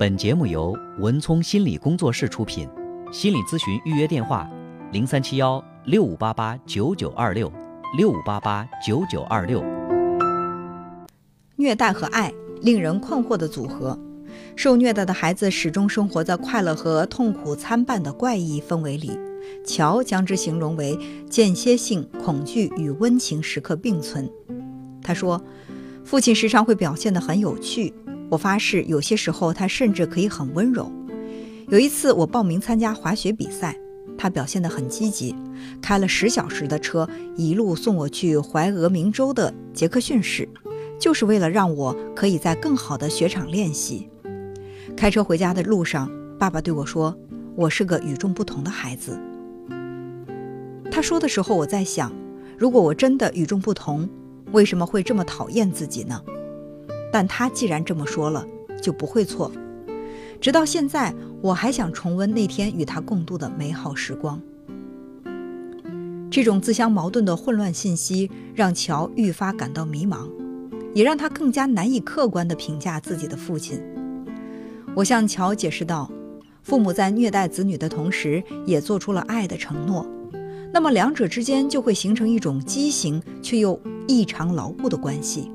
本节目由文聪心理工作室出品，心理咨询预约电话：零三七幺六五八八九九二六六五八八九九二六。虐待和爱令人困惑的组合，受虐待的孩子始终生活在快乐和痛苦参半的怪异氛围里。乔将之形容为间歇性恐惧与温情时刻并存。他说，父亲时常会表现得很有趣。我发誓，有些时候他甚至可以很温柔。有一次，我报名参加滑雪比赛，他表现得很积极，开了十小时的车，一路送我去怀俄明州的杰克逊市，就是为了让我可以在更好的雪场练习。开车回家的路上，爸爸对我说：“我是个与众不同的孩子。”他说的时候，我在想，如果我真的与众不同，为什么会这么讨厌自己呢？但他既然这么说了，就不会错。直到现在，我还想重温那天与他共度的美好时光。这种自相矛盾的混乱信息让乔愈发感到迷茫，也让他更加难以客观地评价自己的父亲。我向乔解释道：“父母在虐待子女的同时，也做出了爱的承诺，那么两者之间就会形成一种畸形却又异常牢固的关系。”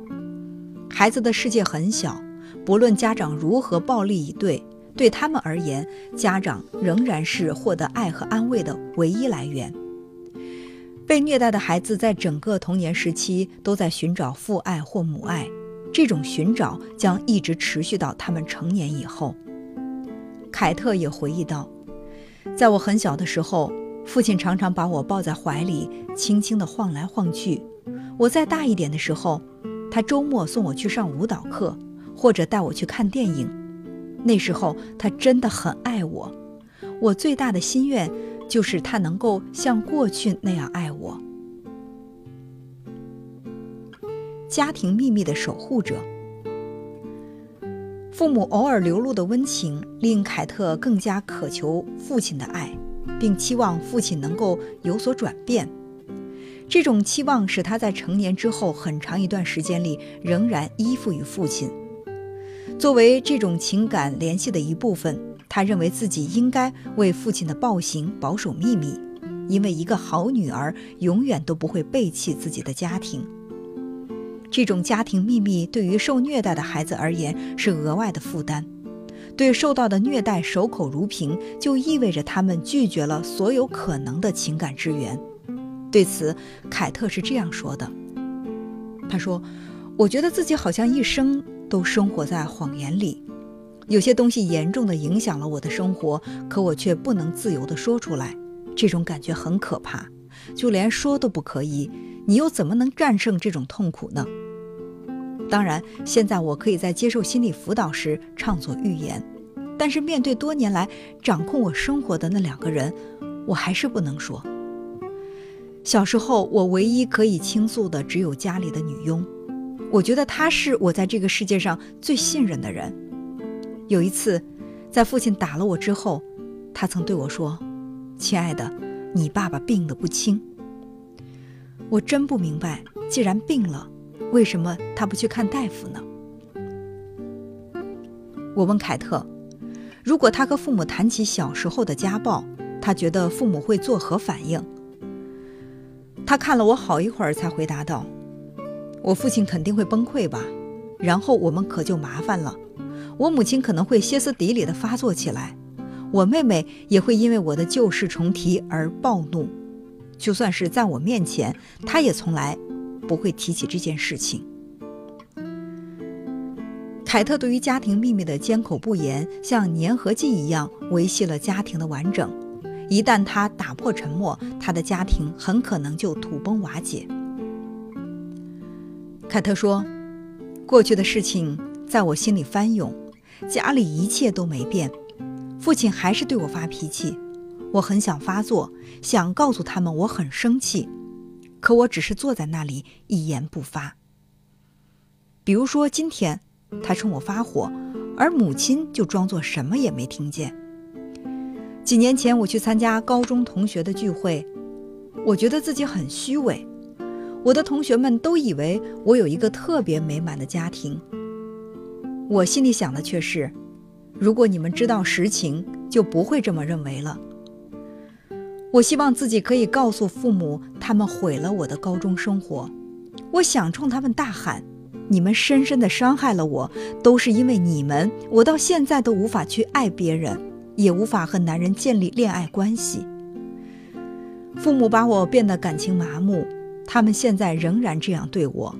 孩子的世界很小，不论家长如何暴力以对，对他们而言，家长仍然是获得爱和安慰的唯一来源。被虐待的孩子在整个童年时期都在寻找父爱或母爱，这种寻找将一直持续到他们成年以后。凯特也回忆道：“在我很小的时候，父亲常常把我抱在怀里，轻轻地晃来晃去。我再大一点的时候。”他周末送我去上舞蹈课，或者带我去看电影。那时候他真的很爱我。我最大的心愿就是他能够像过去那样爱我。家庭秘密的守护者，父母偶尔流露的温情令凯特更加渴求父亲的爱，并期望父亲能够有所转变。这种期望使他在成年之后很长一段时间里仍然依附于父亲。作为这种情感联系的一部分，他认为自己应该为父亲的暴行保守秘密，因为一个好女儿永远都不会背弃自己的家庭。这种家庭秘密对于受虐待的孩子而言是额外的负担，对受到的虐待守口如瓶，就意味着他们拒绝了所有可能的情感支援。对此，凯特是这样说的：“他说，我觉得自己好像一生都生活在谎言里，有些东西严重的影响了我的生活，可我却不能自由地说出来，这种感觉很可怕，就连说都不可以。你又怎么能战胜这种痛苦呢？当然，现在我可以在接受心理辅导时畅所欲言，但是面对多年来掌控我生活的那两个人，我还是不能说。”小时候，我唯一可以倾诉的只有家里的女佣。我觉得她是我在这个世界上最信任的人。有一次，在父亲打了我之后，他曾对我说：“亲爱的，你爸爸病得不轻。”我真不明白，既然病了，为什么他不去看大夫呢？我问凯特：“如果他和父母谈起小时候的家暴，他觉得父母会作何反应？”他看了我好一会儿，才回答道：“我父亲肯定会崩溃吧，然后我们可就麻烦了。我母亲可能会歇斯底里的发作起来，我妹妹也会因为我的旧事重提而暴怒。就算是在我面前，她也从来不会提起这件事情。”凯特对于家庭秘密的缄口不言，像粘合剂一样维系了家庭的完整。一旦他打破沉默，他的家庭很可能就土崩瓦解。凯特说：“过去的事情在我心里翻涌，家里一切都没变，父亲还是对我发脾气。我很想发作，想告诉他们我很生气，可我只是坐在那里一言不发。比如说今天，他冲我发火，而母亲就装作什么也没听见。”几年前，我去参加高中同学的聚会，我觉得自己很虚伪。我的同学们都以为我有一个特别美满的家庭，我心里想的却是，如果你们知道实情，就不会这么认为了。我希望自己可以告诉父母，他们毁了我的高中生活。我想冲他们大喊：“你们深深的伤害了我，都是因为你们，我到现在都无法去爱别人，也无法和男人建立恋爱关系。”父母把我变得感情麻木，他们现在仍然这样对我，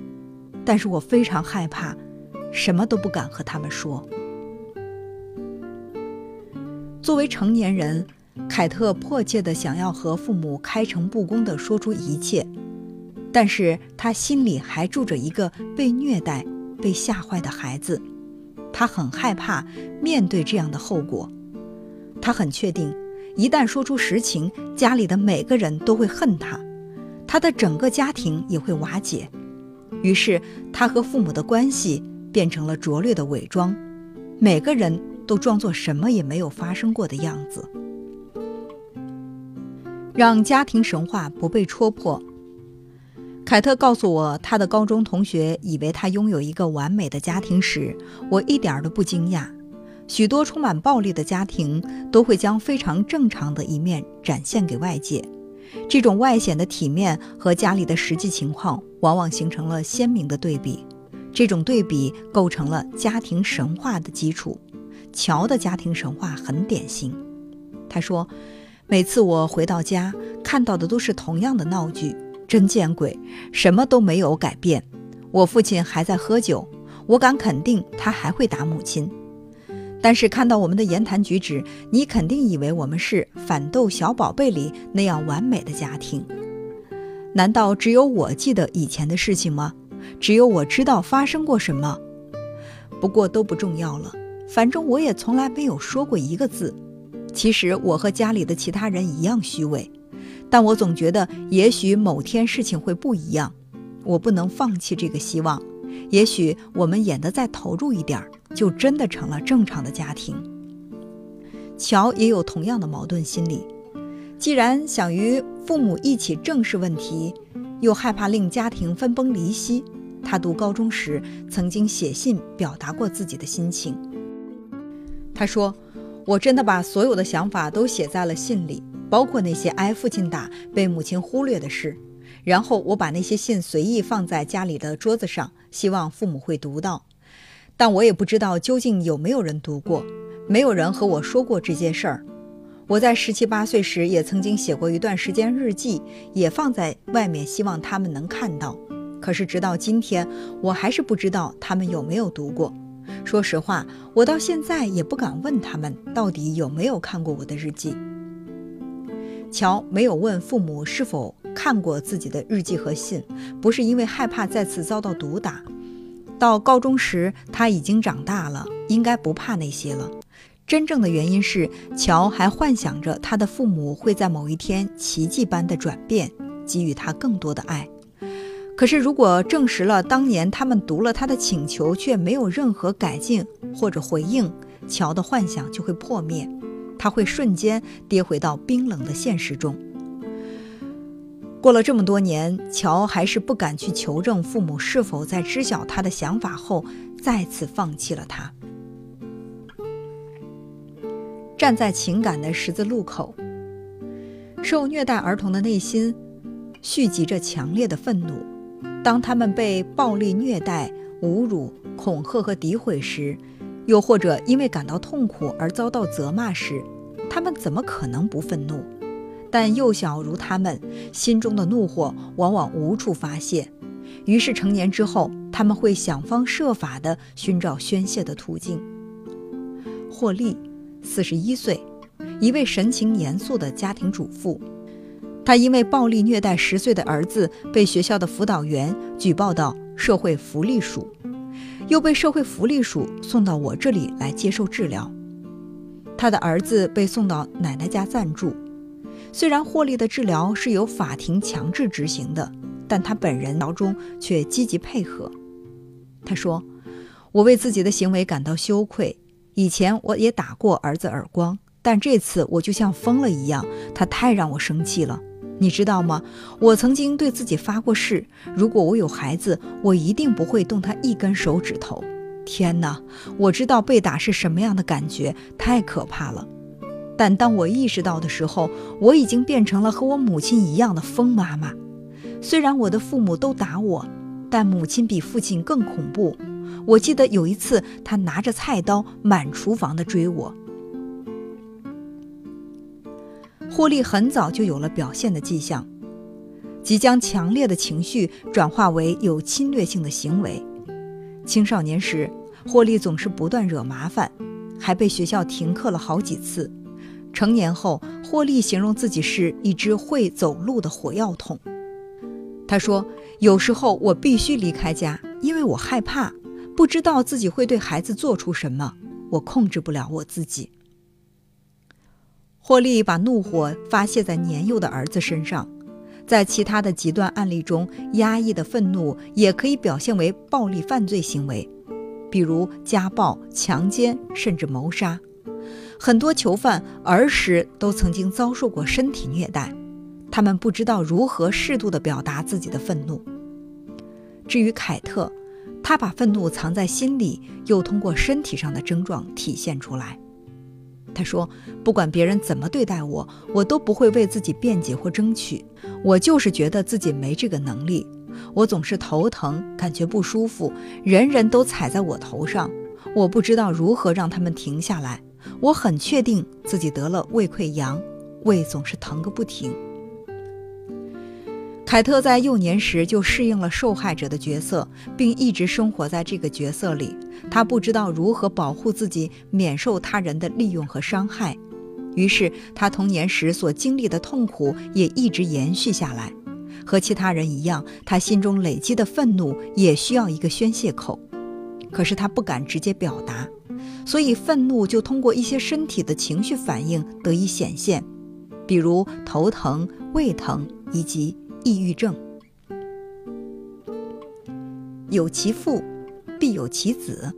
但是我非常害怕，什么都不敢和他们说。作为成年人。凯特迫切地想要和父母开诚布公地说出一切，但是他心里还住着一个被虐待、被吓坏的孩子，他很害怕面对这样的后果。他很确定，一旦说出实情，家里的每个人都会恨他，他的整个家庭也会瓦解。于是，他和父母的关系变成了拙劣的伪装，每个人都装作什么也没有发生过的样子。让家庭神话不被戳破。凯特告诉我，他的高中同学以为他拥有一个完美的家庭时，我一点都不惊讶。许多充满暴力的家庭都会将非常正常的一面展现给外界，这种外显的体面和家里的实际情况往往形成了鲜明的对比。这种对比构成了家庭神话的基础。乔的家庭神话很典型，他说。每次我回到家，看到的都是同样的闹剧，真见鬼，什么都没有改变。我父亲还在喝酒，我敢肯定他还会打母亲。但是看到我们的言谈举止，你肯定以为我们是《反斗小宝贝》里那样完美的家庭。难道只有我记得以前的事情吗？只有我知道发生过什么？不过都不重要了，反正我也从来没有说过一个字。其实我和家里的其他人一样虚伪，但我总觉得也许某天事情会不一样，我不能放弃这个希望。也许我们演得再投入一点儿，就真的成了正常的家庭。乔也有同样的矛盾心理，既然想与父母一起正视问题，又害怕令家庭分崩离析，他读高中时曾经写信表达过自己的心情。他说。我真的把所有的想法都写在了信里，包括那些挨父亲打、被母亲忽略的事。然后我把那些信随意放在家里的桌子上，希望父母会读到。但我也不知道究竟有没有人读过，没有人和我说过这件事儿。我在十七八岁时也曾经写过一段时间日记，也放在外面，希望他们能看到。可是直到今天，我还是不知道他们有没有读过。说实话，我到现在也不敢问他们到底有没有看过我的日记。乔没有问父母是否看过自己的日记和信，不是因为害怕再次遭到毒打。到高中时，他已经长大了，应该不怕那些了。真正的原因是，乔还幻想着他的父母会在某一天奇迹般的转变，给予他更多的爱。可是，如果证实了当年他们读了他的请求却没有任何改进或者回应，乔的幻想就会破灭，他会瞬间跌回到冰冷的现实中。过了这么多年，乔还是不敢去求证父母是否在知晓他的想法后再次放弃了他。站在情感的十字路口，受虐待儿童的内心蓄积着强烈的愤怒。当他们被暴力虐待、侮辱、恐吓和诋毁时，又或者因为感到痛苦而遭到责骂时，他们怎么可能不愤怒？但幼小如他们，心中的怒火往往无处发泄，于是成年之后，他们会想方设法地寻找宣泄的途径。霍利，四十一岁，一位神情严肃的家庭主妇。他因为暴力虐待十岁的儿子，被学校的辅导员举报到社会福利署，又被社会福利署送到我这里来接受治疗。他的儿子被送到奶奶家暂住。虽然霍利的治疗是由法庭强制执行的，但他本人脑中却积极配合。他说：“我为自己的行为感到羞愧。以前我也打过儿子耳光，但这次我就像疯了一样，他太让我生气了。”你知道吗？我曾经对自己发过誓，如果我有孩子，我一定不会动他一根手指头。天哪，我知道被打是什么样的感觉，太可怕了。但当我意识到的时候，我已经变成了和我母亲一样的疯妈妈。虽然我的父母都打我，但母亲比父亲更恐怖。我记得有一次，他拿着菜刀满厨房的追我。霍利很早就有了表现的迹象，即将强烈的情绪转化为有侵略性的行为。青少年时，霍利总是不断惹麻烦，还被学校停课了好几次。成年后，霍利形容自己是一只会走路的火药桶。他说：“有时候我必须离开家，因为我害怕，不知道自己会对孩子做出什么，我控制不了我自己。”霍利把怒火发泄在年幼的儿子身上。在其他的极端案例中，压抑的愤怒也可以表现为暴力犯罪行为，比如家暴、强奸，甚至谋杀。很多囚犯儿时都曾经遭受过身体虐待，他们不知道如何适度地表达自己的愤怒。至于凯特，他把愤怒藏在心里，又通过身体上的症状体现出来。他说：“不管别人怎么对待我，我都不会为自己辩解或争取。我就是觉得自己没这个能力。我总是头疼，感觉不舒服，人人都踩在我头上，我不知道如何让他们停下来。我很确定自己得了胃溃疡，胃总是疼个不停。”凯特在幼年时就适应了受害者的角色，并一直生活在这个角色里。他不知道如何保护自己免受他人的利用和伤害，于是他童年时所经历的痛苦也一直延续下来。和其他人一样，他心中累积的愤怒也需要一个宣泄口，可是他不敢直接表达，所以愤怒就通过一些身体的情绪反应得以显现，比如头疼、胃疼以及。抑郁症，有其父，必有其子。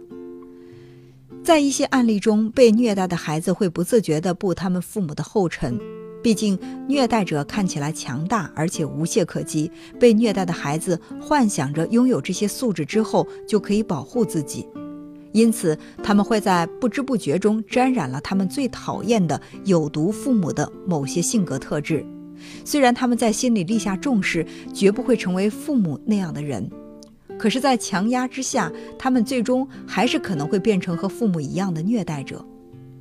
在一些案例中，被虐待的孩子会不自觉地步他们父母的后尘，毕竟虐待者看起来强大而且无懈可击，被虐待的孩子幻想着拥有这些素质之后就可以保护自己，因此他们会在不知不觉中沾染了他们最讨厌的有毒父母的某些性格特质。虽然他们在心里立下重誓，绝不会成为父母那样的人，可是，在强压之下，他们最终还是可能会变成和父母一样的虐待者。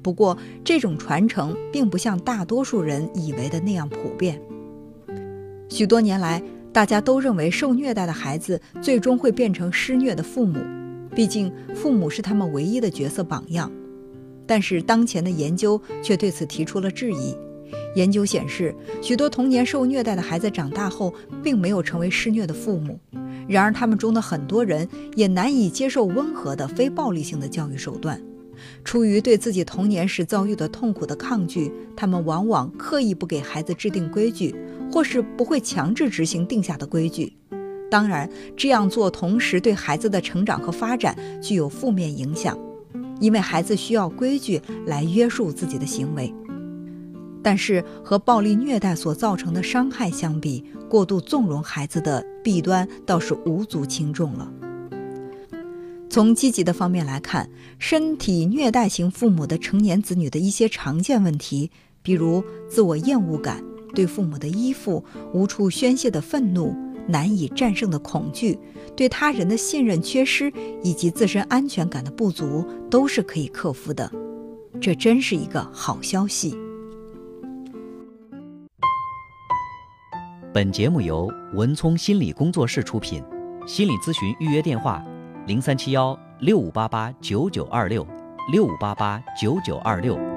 不过，这种传承并不像大多数人以为的那样普遍。许多年来，大家都认为受虐待的孩子最终会变成施虐的父母，毕竟父母是他们唯一的角色榜样。但是，当前的研究却对此提出了质疑。研究显示，许多童年受虐待的孩子长大后并没有成为施虐的父母。然而，他们中的很多人也难以接受温和的、非暴力性的教育手段。出于对自己童年时遭遇的痛苦的抗拒，他们往往刻意不给孩子制定规矩，或是不会强制执行定下的规矩。当然，这样做同时对孩子的成长和发展具有负面影响，因为孩子需要规矩来约束自己的行为。但是和暴力虐待所造成的伤害相比，过度纵容孩子的弊端倒是无足轻重了。从积极的方面来看，身体虐待型父母的成年子女的一些常见问题，比如自我厌恶感、对父母的依附、无处宣泄的愤怒、难以战胜的恐惧、对他人的信任缺失以及自身安全感的不足，都是可以克服的。这真是一个好消息。本节目由文聪心理工作室出品，心理咨询预约电话：零三七幺六五八八九九二六六五八八九九二六。